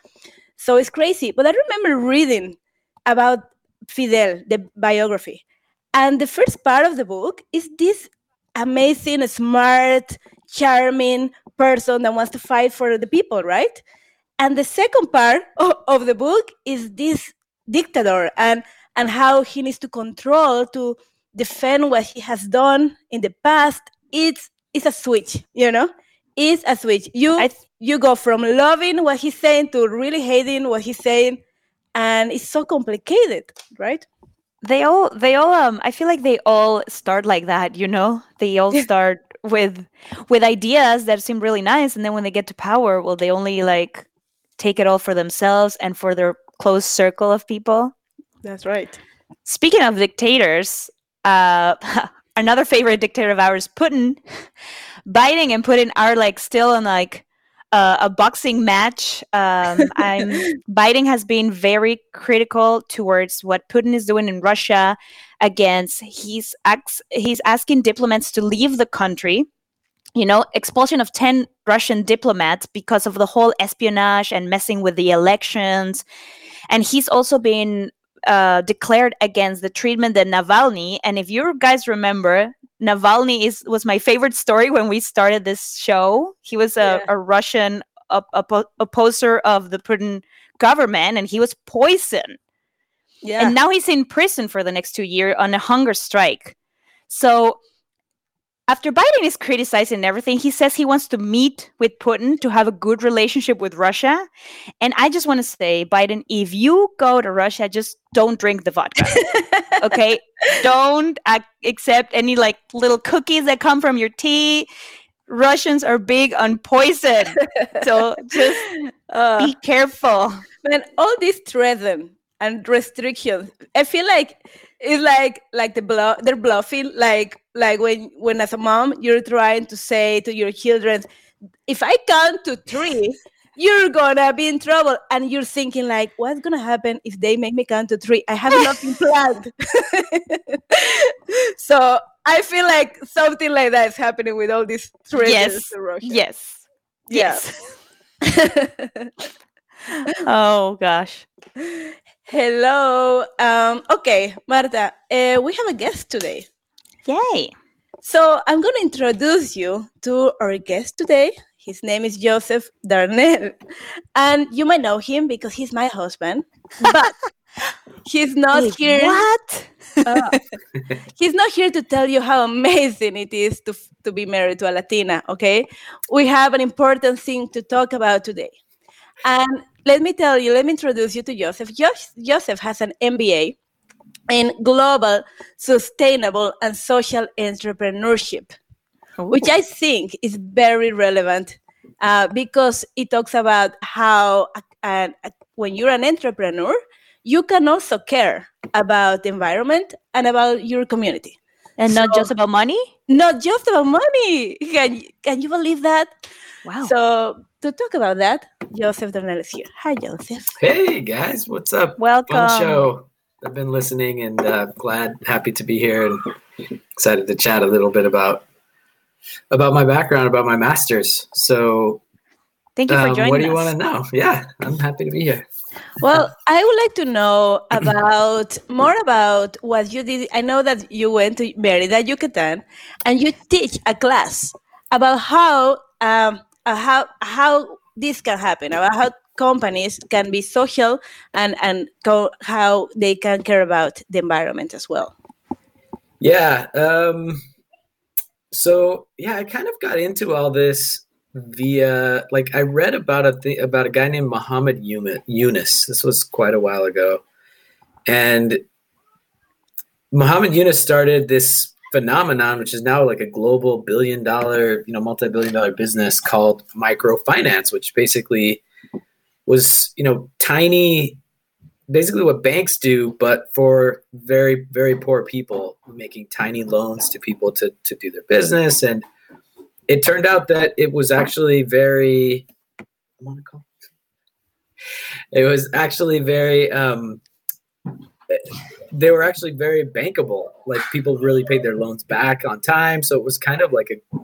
So it's crazy. But I remember reading about Fidel, the biography. And the first part of the book is this amazing, smart, charming person that wants to fight for the people, right? And the second part of, of the book is this dictator and and how he needs to control to defend what he has done in the past. It's it's a switch, you know? It's a switch. You I th- you go from loving what he's saying to really hating what he's saying and it's so complicated right? They all they all um i feel like they all start like that you know? They all start with with ideas that seem really nice and then when they get to power well they only like take it all for themselves and for their close circle of people. That's right. Speaking of dictators uh another favorite dictator of ours putin biden and putin are like still in like uh, a boxing match. Um, I'm Biden has been very critical towards what Putin is doing in Russia. Against he's ax- he's asking diplomats to leave the country. You know, expulsion of ten Russian diplomats because of the whole espionage and messing with the elections, and he's also been uh, declared against the treatment that Navalny. And if you guys remember, Navalny is was my favorite story when we started this show. He was a, Yeah. a Russian op- oppo- opposer of the Putin government, and he was poisoned. yeah And now he's in prison for the next two years on a hunger strike. So after Biden is criticizing everything, he says he wants to meet with Putin to have a good relationship with Russia. And I just want to say, Biden, if you go to Russia, just don't drink the vodka. okay? don't ac- accept any like little cookies that come from your tea. Russians are big on poison. so just Uh, be careful. man, all this threats and restrictions, I feel like it's like like the bluff they're bluffing. Like like when when as a mom you're trying to say to your children, if I count to three, you're gonna be in trouble, and you're thinking like, what's gonna happen if they make me count to three? I have nothing planned. so I feel like something like that is happening with all these threats Yes. Yes. Yeah. Yes. oh gosh. Hello. Um, okay, Marta, uh, we have a guest today. Yay. So I'm going to introduce you to our guest today. His name is Joseph Darnell. And you might know him because he's my husband. But he's not Wait, here. What? Uh, he's not here to tell you how amazing it is to, to be married to a Latina, okay? We have an important thing to talk about today. And let me tell you, let me introduce you to Joseph. Jos- Joseph has an MBA in global, sustainable, and social entrepreneurship, which I think is very relevant uh, because it talks about how uh, uh, when you're an entrepreneur, you can also care about the environment and about your community. and not just about money? Not just about money. Can, you- can you believe that? Wow. So, to talk about that, Joseph Darnell is here. Hi, Joseph. Hey guys, what's up? Welcome. Fun show. I've been listening and uh, glad, happy to be here, and excited to chat a little bit about about my background, about my masters. So, Thank you for um, joining what do you us. want to know? Yeah, I'm happy to be here. Well, I would like to know about more about what you did. I know that you went to Merida, Yucatan, and you teach a class about how um, uh, how how this can happen, about how companies can be social and and co- how they can care about the environment as well. Yeah. Um, so yeah, I kind of got into all this via like I read about a th- about a guy named Muhammad Yunus. This was quite a while ago, and Muhammad Yunus started this phenomenon, which is now like a global billion dollar, you know, multi billion dollar business called microfinance, which basically was you know tiny basically what banks do, but for very, very poor people, making tiny loans to people to, to do their business. And it turned out that it was actually very, it was actually very, um, they were actually very bankable. Like people really paid their loans back on time. So it was kind of like a,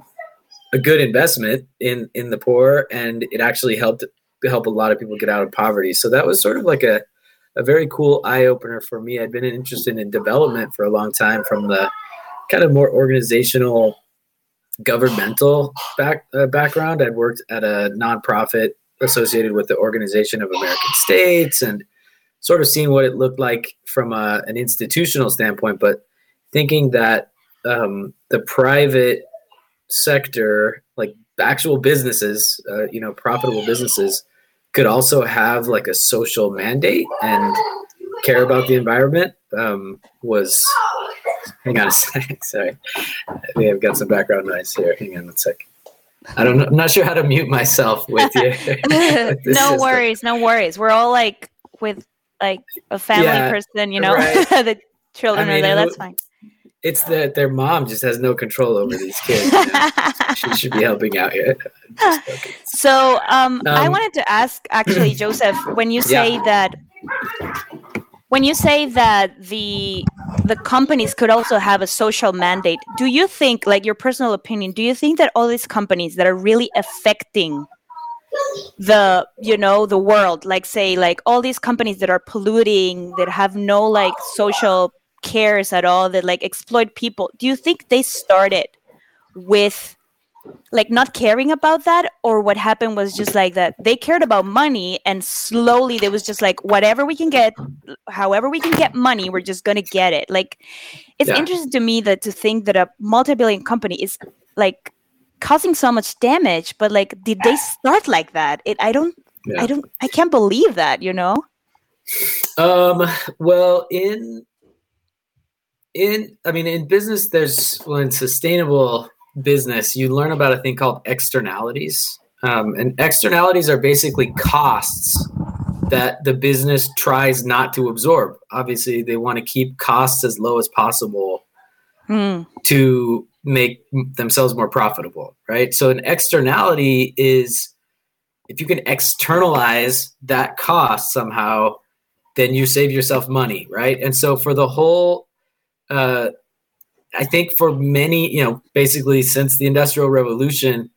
a good investment in, in the poor. And it actually helped help a lot of people get out of poverty. So that was sort of like a, a very cool eye opener for me. I'd been interested in development for a long time from the kind of more organizational, governmental back, uh, background. I'd worked at a nonprofit associated with the Organization of American States and sort of seen what it looked like from a, an institutional standpoint, but thinking that um, the private sector, like actual businesses, uh, you know, profitable businesses, could also have like a social mandate and care about the environment um, was hang on a sec sorry think i've got some background noise here hang on a sec i don't know i'm not sure how to mute myself with you no system. worries, no worries. We're all like with like a family Yeah, person, you know. right. the children I mean, are there. That's fine. It's that their mom just has no control over these kids you know? she should be helping out here So um, I Um, wanted to ask actually, Joseph, when you Yeah. say that when you say that the the companies could also have a social mandate, do you think, like your personal opinion, do you think that all these companies that are really affecting the you know the world like say like all these companies that are polluting that have no like social cares at all that like exploit people. Do you think they started with like not caring about that? Or what happened was just like that they cared about money and slowly there was just like whatever we can get however we can get money we're just going to get it. Like it's Yeah. interesting to me that to think that a multi-billion company is like causing so much damage but like did they start like that? It i don't Yeah. i don't i can't believe that you know? Um, well, in in I mean, in business, there's well, in sustainable business, you learn about a thing called externalities. Um, and externalities are basically costs that the business tries not to absorb. Obviously, they want to keep costs as low as possible Hmm. to make themselves more profitable, right? So an externality is if you can externalize that cost somehow, then you save yourself money, right? And so for the whole, uh, I think for many, you know, basically since the Industrial Revolution,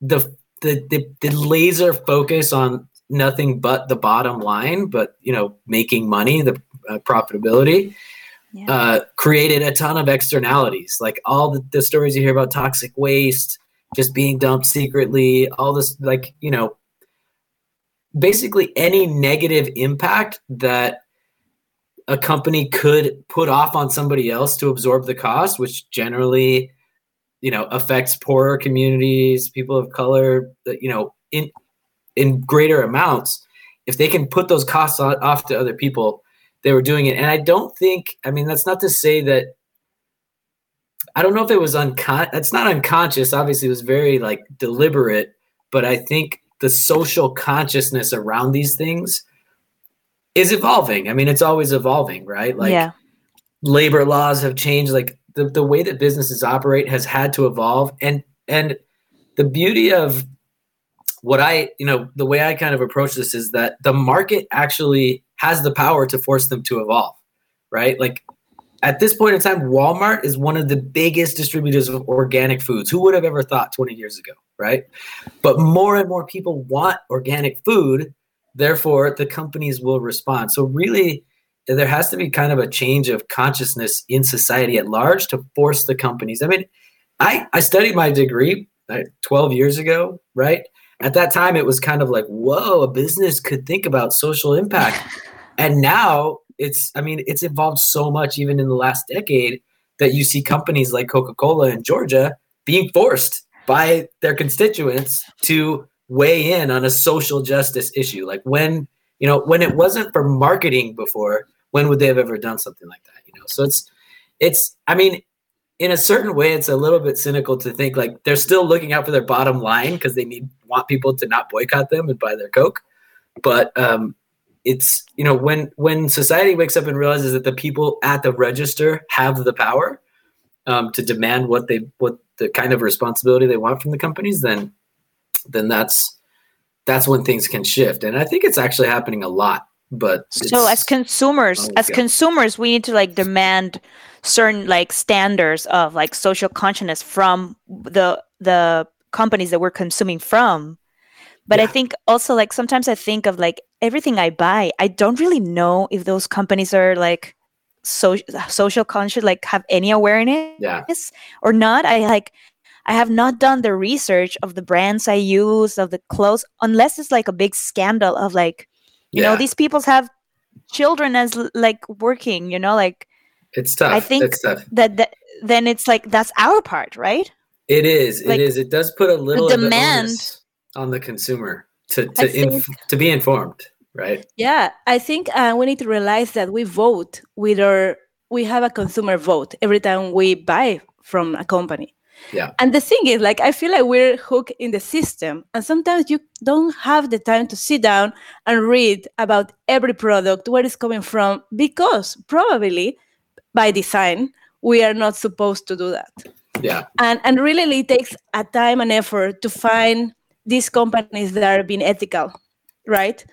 the the the, the laser focus on nothing but the bottom line, but you know, making money, the uh, profitability, Yeah. uh, created a ton of externalities. Like all the, the stories you hear about toxic waste just being dumped secretly, all this, like, you know, basically any negative impact that a company could put off on somebody else to absorb the cost, which generally, you know, affects poorer communities, people of color, you know, in in greater amounts. If they can put those costs off to other people, they were doing it. And I don't think, I mean, that's not to say that. I don't know if it was uncon. It's not unconscious. Obviously, it was very like deliberate. But I think the social consciousness around these things is evolving. I mean, it's always evolving, right? Like yeah labor laws have changed. Like the, the way that businesses operate has had to evolve. And and the beauty of what I, you know, the way I kind of approach this is that the market actually has the power to force them to evolve, right? Like at this point in time, Walmart is one of the biggest distributors of organic foods. Who would have ever thought 20 years ago, right? But more and more people want organic food. Therefore, the companies will respond. So, really, there has to be kind of a change of consciousness in society at large to force the companies. I mean, I, I studied my degree uh, 12 years ago, right? At that time, it was kind of like, whoa, a business could think about social impact. and now it's, I mean, it's evolved so much even in the last decade that you see companies like Coca Cola in Georgia being forced by their constituents to weigh in on a social justice issue. Like when, you know, when it wasn't for marketing before, when would they have ever done something like that? You know, so it's, it's, I mean, in a certain way, it's a little bit cynical to think like they're still looking out for their bottom line because they need want people to not boycott them and buy their Coke. But um, it's you know when when society wakes up and realizes that the people at the register have the power um, to demand what they what the kind of responsibility they want from the companies, then then that's that's when things can shift. And I think it's actually happening a lot. But so as consumers Oh, as yeah. consumers we need to like demand certain like standards of like social consciousness from the the companies that we're consuming from but i think also like sometimes i think of like everything i buy i don't really know if those companies are like so social conscious like have any awareness yeah, or not i like i have not done the research of the brands i use of the clothes unless it's like a big scandal of like you know these people have children as like working you know like it's tough. I think it's tough. that, that then it's like that's our part right It is. Like, it is. It does put a little demand- demand on the consumer to to I think- inf- to be informed, right? Yeah, I think uh, we need to realize that we vote with our, we have a consumer vote every time we buy from a company. Yeah. And the thing is, like, I feel like we're hooked in the system. And sometimes you don't have the time to sit down and read about every product, where it's coming from, because probably by design, we are not supposed to do that Yeah. and and really it takes a time and effort to find these companies that are being ethical right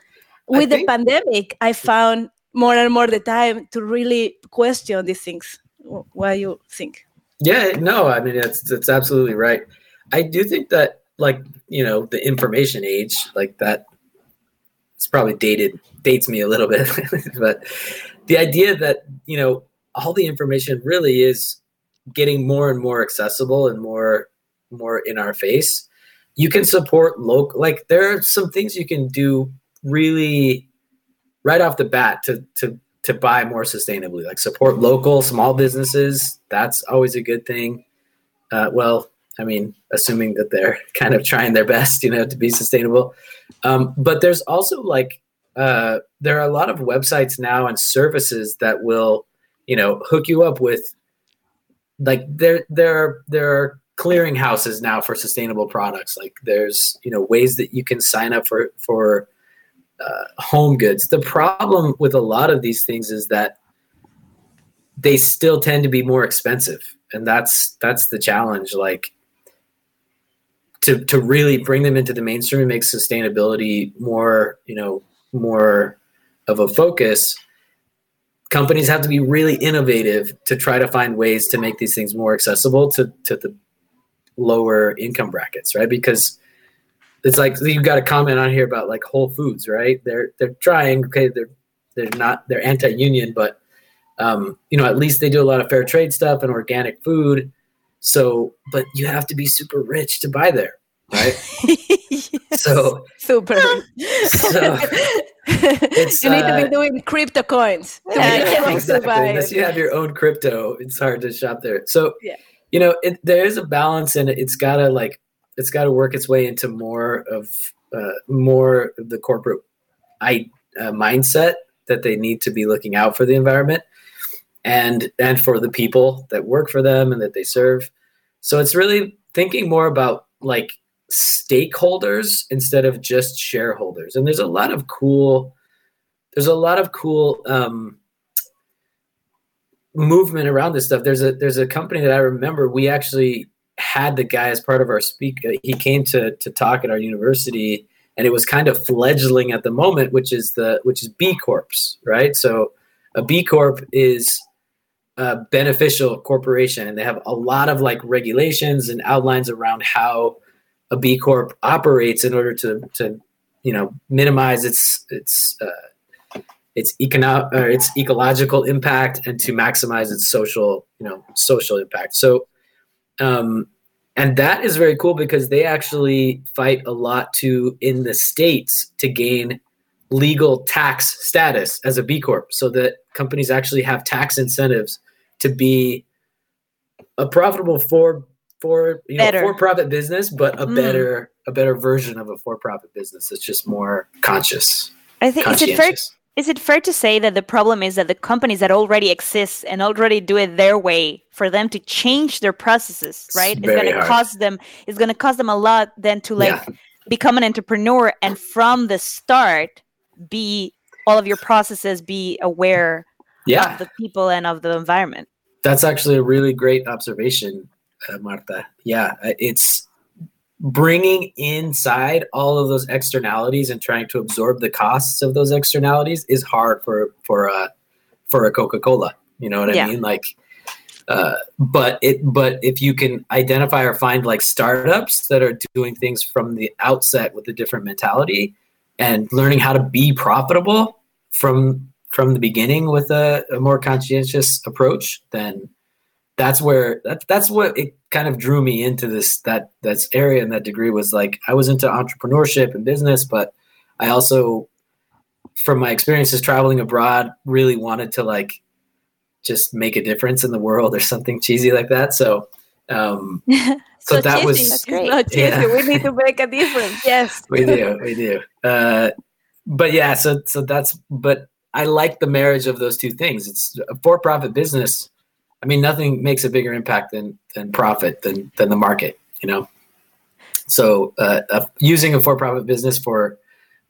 with the pandemic i found more and more the time to really question these things Wh- what do you think Yeah. No, I mean that's that's absolutely right. I do think that like you know the information age like that. It's probably dated dates me a little bit, but the idea that you know all the information really is getting more and more accessible and more more in our face, you can support local. Like there are some things you can do really right off the bat to to to buy more sustainably. Like support local small businesses. That's always a good thing. Uh, well, I mean, assuming that they're kind of trying their best, you know, to be sustainable. Um, but there's also like uh, there are a lot of websites now and services that will, you know, hook you up with like there there there are clearinghouses now for sustainable products. Like there's you know ways that you can sign up for for uh, home goods. The problem with a lot of these things is that they still tend to be more expensive, and that's that's the challenge. Like to to really bring them into the mainstream and make sustainability more you know more of a focus companies have to be really innovative to try to find ways to make these things more accessible to, to the lower income brackets right because it's like you've got a comment on here about like whole foods right they're they're trying okay they're they're not they're anti-union but um, you know at least they do a lot of fair trade stuff and organic food so but you have to be super rich to buy there right Yes, so super. so it's you need to uh, be doing crypto coins. to Yeah, be able to exactly. buy Unless you have your own crypto, it's hard to shop there. So, Yeah. you know, it, there is a balance, and it's gotta like it's got to work its way into more of uh, more of the corporate I, uh, mindset that they need to be looking out for the environment and and for the people that work for them and that they serve. So it's really thinking more about like stakeholders instead of just shareholders. And there's a lot of cool there's a lot of cool um, movement around this stuff. There's a there's a company that I remember we actually had the guy as part of our speak. uh, He came to to talk at our university, and it was kind of fledgling at the moment, which is the which is B Corps, right? So a B Corp is a beneficial corporation, and they have a lot of like regulations and outlines around how a B Corp operates in order to to you know minimize its its uh, its econo- or its ecological impact and to maximize its social you know social impact so um and that is very cool because they actually fight a lot to in the states to gain legal tax status as a b corp. So that companies actually have tax incentives to be a profitable for for you know for profit business but a Mm. better a better version of a for profit business. That's just more conscious. I think is it fair is it fair to say that the problem is that the companies that already exist and already do it their way for them to change their processes, right? It's very going to cost them it's going to cost them a lot then to like Yeah. become an entrepreneur and from the start be all of your processes be aware yeah of the people and of the environment. That's actually a really great observation, uh, Marta. Yeah, uh, it's bringing inside all of those externalities and trying to absorb the costs of those externalities is hard for for a for a Coca Cola. You know what I Yeah. mean? Like, uh, but it but if you can identify or find like startups that are doing things from the outset with a different mentality and learning how to be profitable from from the beginning with a, a more conscientious approach, then that's where that, that's what it kind of drew me into this that that's area and that degree was like I was into entrepreneurship and business, but I also from my experiences traveling abroad really wanted to like just make a difference in the world or something cheesy like that. So um so, that cheesy. was It's great. not cheesy. Yeah. We need to make a difference. Yes. we do we do uh but yeah so so that's but i like the marriage of those two things it's a for-profit business i mean nothing makes a bigger impact than than profit than than the market you know? So uh, uh using a for-profit business for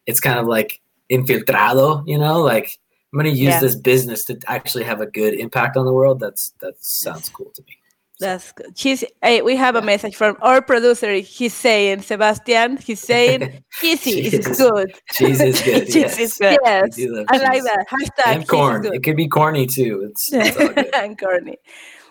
it's kind of like infiltrado you know? Like i'm going to use Yeah. this business to actually have a good impact on the world. That's that sounds cool to me That's good. She's, hey, eh, we have a message from our producer. He's saying, Sebastian, he's saying, cheesy is good. cheese is good Cheese yes. is good. Yes. Love I like that. Hashtag and corn it could be corny too it's, it's and corny.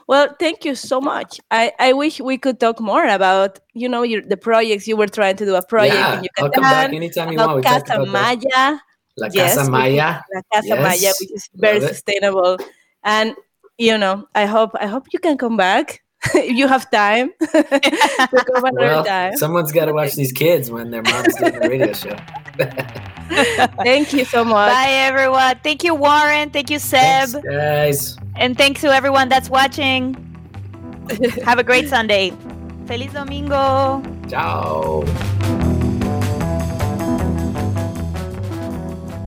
Well, thank you so much. I, I wish we could talk more about, you know, your, the projects you were trying to do a project yeah, in I'll come back anytime you want. We about talked Casa about that. Maya, La Yes, Casa Maya. La Casa Maya, which is very love it. sustainable. And you know, I hope I hope you can come back if you have time. to come another Well, time. someone's got to watch these kids when their mom's doing the radio show. Thank you so much. Bye, everyone. Thank you, Warren. Thank you, Seb. Thanks, guys. And thanks to everyone that's watching. Have a great Sunday. Feliz Domingo. Ciao.